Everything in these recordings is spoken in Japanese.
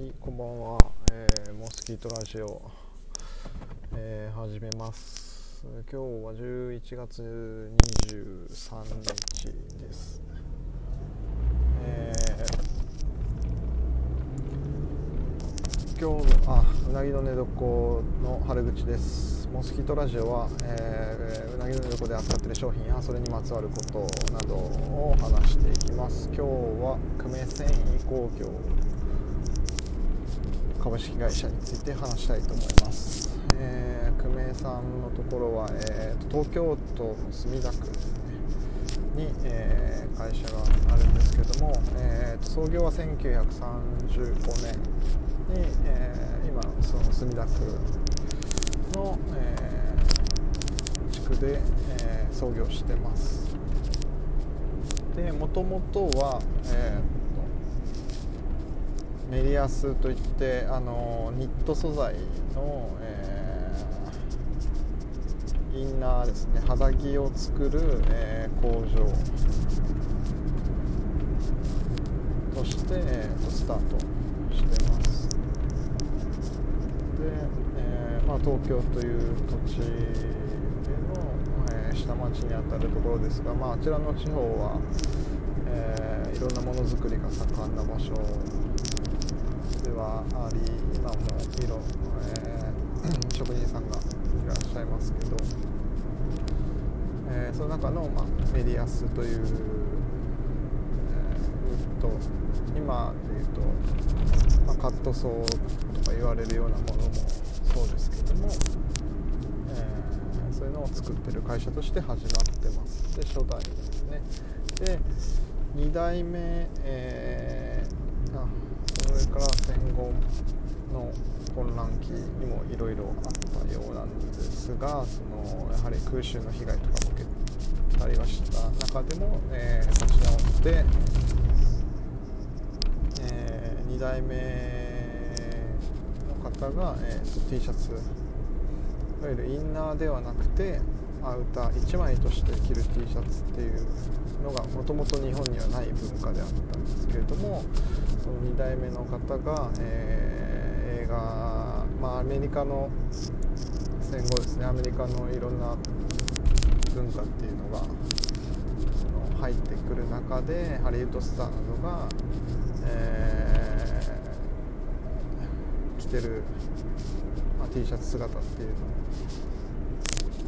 はいこんばんは、えー、モスキートラジオ、えー、始めます。今日は11月23日です。えー、今日あうなぎの寝床の春口です。モスキートラジオは、えー、うなぎの寝床で扱っている商品やそれにまつわることなどを話していきます。今日は久米繊維工業株式会社について話したいと思います、えー、久米さんのところは、えーと、東京都の墨田区ですね。に、えー、会社があるんですけども、えーと、創業は1935年に、えー、今その墨田区の、えー、地区で、えー、創業してます。でもともとは、えーメリアスといってあのニット素材の、えー、インナーですね。肌着を作る、えー、工場として、えー、とスタートしてます。で、えーまあ、東京という土地での、えー、下町にあたるところですが、まあ、あちらの地方は、えー、いろんなものづくりが盛んな場所ではあり今もいろ、えー、職人さんがいらっしゃいますけど、えー、その中の、まあ、メディアスという、えー、ウッド今でいうと、まあ、カットソーとか言われるようなものもそうですけども、えー、そういうのを作ってる会社として始まってます。で初代ですね。で2代目、えー、あそれから戦後の混乱期にもいろいろあったようなんですがそのやはり空襲の被害とかも受けたりはした中でも、えー、立ち直って、えー、2代目の方が、えーと、T シャツいわゆるインナーではなくてアウター1枚として着る T シャツっていうのがもともと日本にはない文化であったんですけれどもその2代目の方が、えー、映画、まあ、アメリカの戦後ですね。アメリカのいろんな文化っていうのがその入ってくる中でハリウッドスターなどが、えー、着てる、まあ、T シャツ姿っていう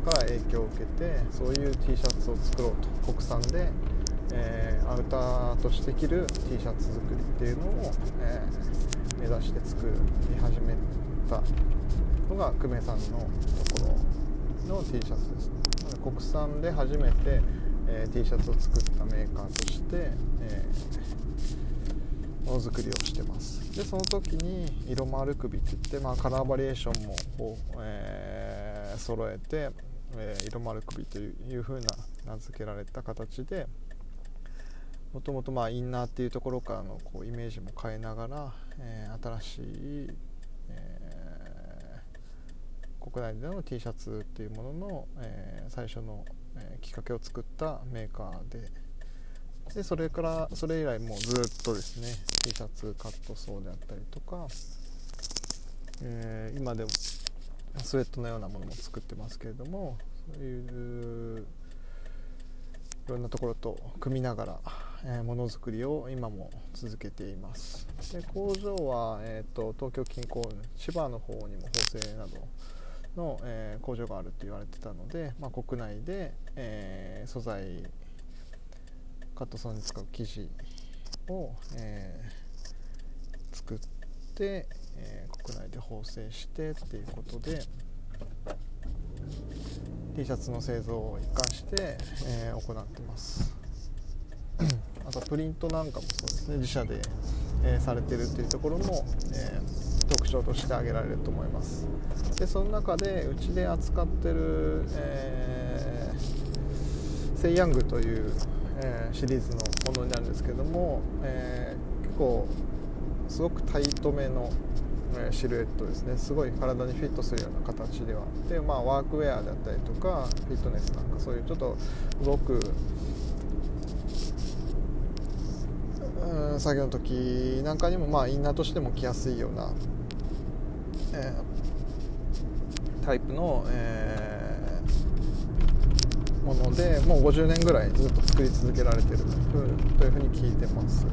のから影響を受けてそういう T シャツを作ろうと国産で、えー、アウターとして着る T シャツ作りっていうのを、えー、目指して作り始めたのが久米さんのところの T シャツですね。国産で初めて、えー、T シャツを作ったメーカーとして、え、ものづくりをしてます。でその時に色丸首っていって、まあ、カラーバリエーションも、えー、揃えてえ、色丸首というふうな名付けられた形でもともとまあインナーっていうところからのこうイメージも変えながら、えー、新しい、えー、国内での T シャツっていうものの、え最初の、えきっかけを作ったメーカーででそれからそれ以来もうずっとですね T シャツカットソーであったりとか、え今でもスウェットのようなものも作ってますけれどもそういういろんなところと組みながら、ものづくりを今も続けています。で工場は、えーと、東京近郊千葉の方にも縫製などの、えー、工場があると言われてたので、まあ、国内で、えー、素材カットソーに使う生地を、えー、作ってえ、国内で縫製してっていうことで T シャツの製造を一貫して、え、行ってます。あとプリントなんかもそうですね自社で、えー、されてるっていうところも、え特徴として挙げられると思います。でその中でうちで扱ってる、えセイヤングという、えシリーズのものになるんですけども、え結構すごくタイトめのシルエットですね。すごい体にフィットするような形ではでまあワークウェアだったりとかフィットネスなんかそういうちょっと動くうん作業の時なんかにもまあインナーとしても着やすいような、えー、タイプの、えー、ものでもう50年ぐらいずっと作り続けられてるというふうに聞いてます。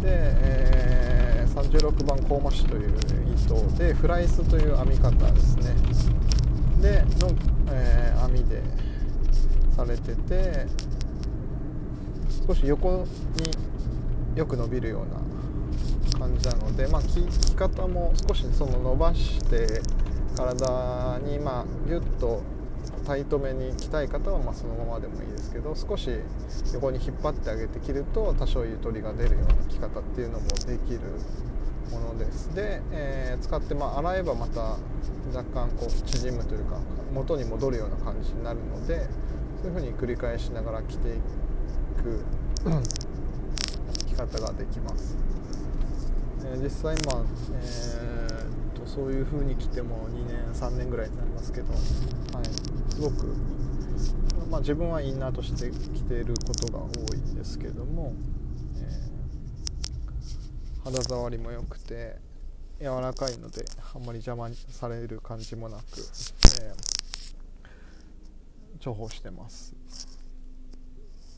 で、えー、36番コーマシという糸でフライスという編み方ですね。での、えー、編みでされてて少し横によく伸びるような感じなので、まあ、着方も少しその伸ばして体にまあギュッとタイトめに着たい方はまそのままでもいいですけど少し横に引っ張ってあげて着ると多少ゆとりが出るような着方っていうのもできるものです。で、えー、使ってまあ洗えばまた若干こう縮むというか元に戻るような感じになるのでそういうふうに繰り返しながら着ていく。方ができます、えー、実際まあ、えー、とそういう風に着ても2年3年ぐらいになりますけど、はい、すごく、まあ、自分はインナーとして着ていることが多いんですけども、えー、肌触りも良くて柔らかいのであんまり邪魔される感じもなく、えー、重宝してます。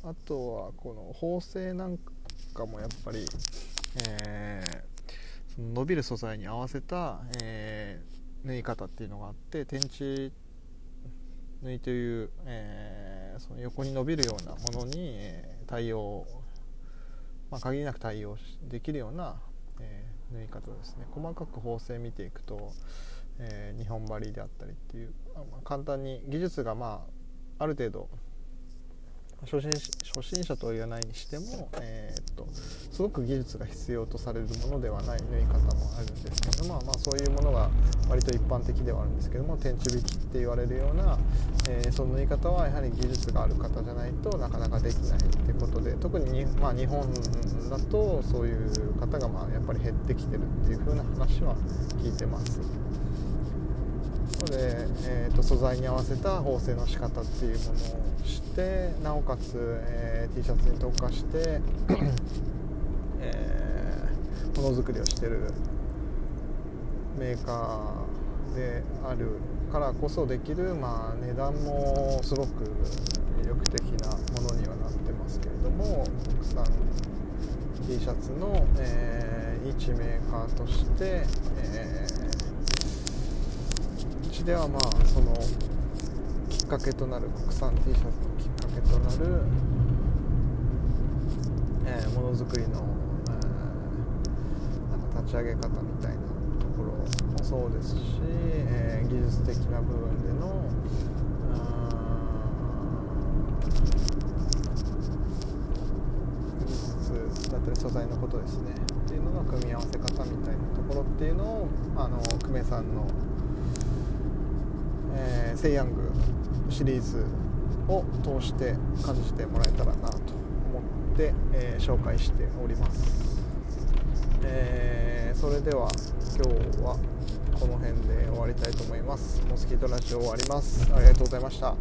あとはこの縫製なんかかもやっぱり、えー、その伸びる素材に合わせた、えー、縫い方っていうのがあって天地縫いという、えー、その横に伸びるようなものに、え対応、まあ、限りなく対応できるような、え縫い方ですね。細かく縫製見ていくと、え日本針であったりっていう、まあ、簡単に技術がまあある程度初心初心者とは言わないにしても、えー、っとすごく技術が必要とされるものではない縫い方もあるんですけども、まあ、そういうものが割と一般的ではあるんですけども天地引きって言われるような、えー、その縫い方はやはり技術がある方じゃないとなかなかできないってことで特にまあ、日本だとそういう方がまあやっぱり減ってきてるっていう風な話は聞いてます。えーと、素材に合わせた縫製の仕方っていうものをしてなおかつ、えー、T シャツに特化して、えー、ものづくりをしてるメーカーであるからこそできる、まあ、値段もすごく魅力的なものにはなってますけれども国産 T シャツの、えー、一メーカーとして、えーではまあそのきっかけとなる国産 T シャツのきっかけとなる、えー、ものづくりの、えー、なんか立ち上げ方みたいなところもそうですし、えー、技術的な部分での技術だったり素材のことですね。っていうのの組み合わせ方みたいなところっていうのをあの久米さんのー、セイヤングシリーズを通して感じてもらえたらなと思って、えー、紹介しております、えー、それでは今日はこの辺で終わりたいと思います。モスキートラジオ終わります。ありがとうございました。